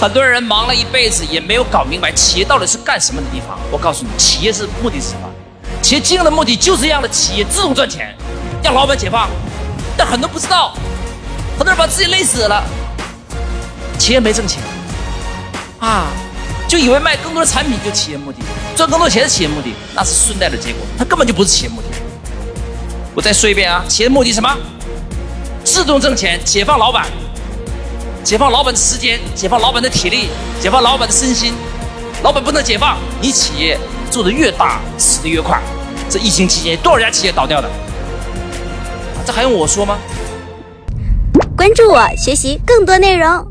很多人忙了一辈子，也没有搞明白企业到底是干什么的地方。我告诉你，企业是目的是什么？企业经营的目的就是让的企业自动赚钱，让老板解放。但很多不知道，很多人把自己累死了。企业没挣钱啊，就以为卖更多的产品就企业目的，赚更多钱是企业目的，那是顺带的结果，它根本就不是企业目的。我再说一遍啊，企业目的什么？自动挣钱，解放老板。解放老板的时间，解放老板的体力，解放老板的身心。老板不能解放，你企业做的越大，死的越快。这疫情期间多少家企业倒掉的？这还用我说吗？关注我，学习更多内容。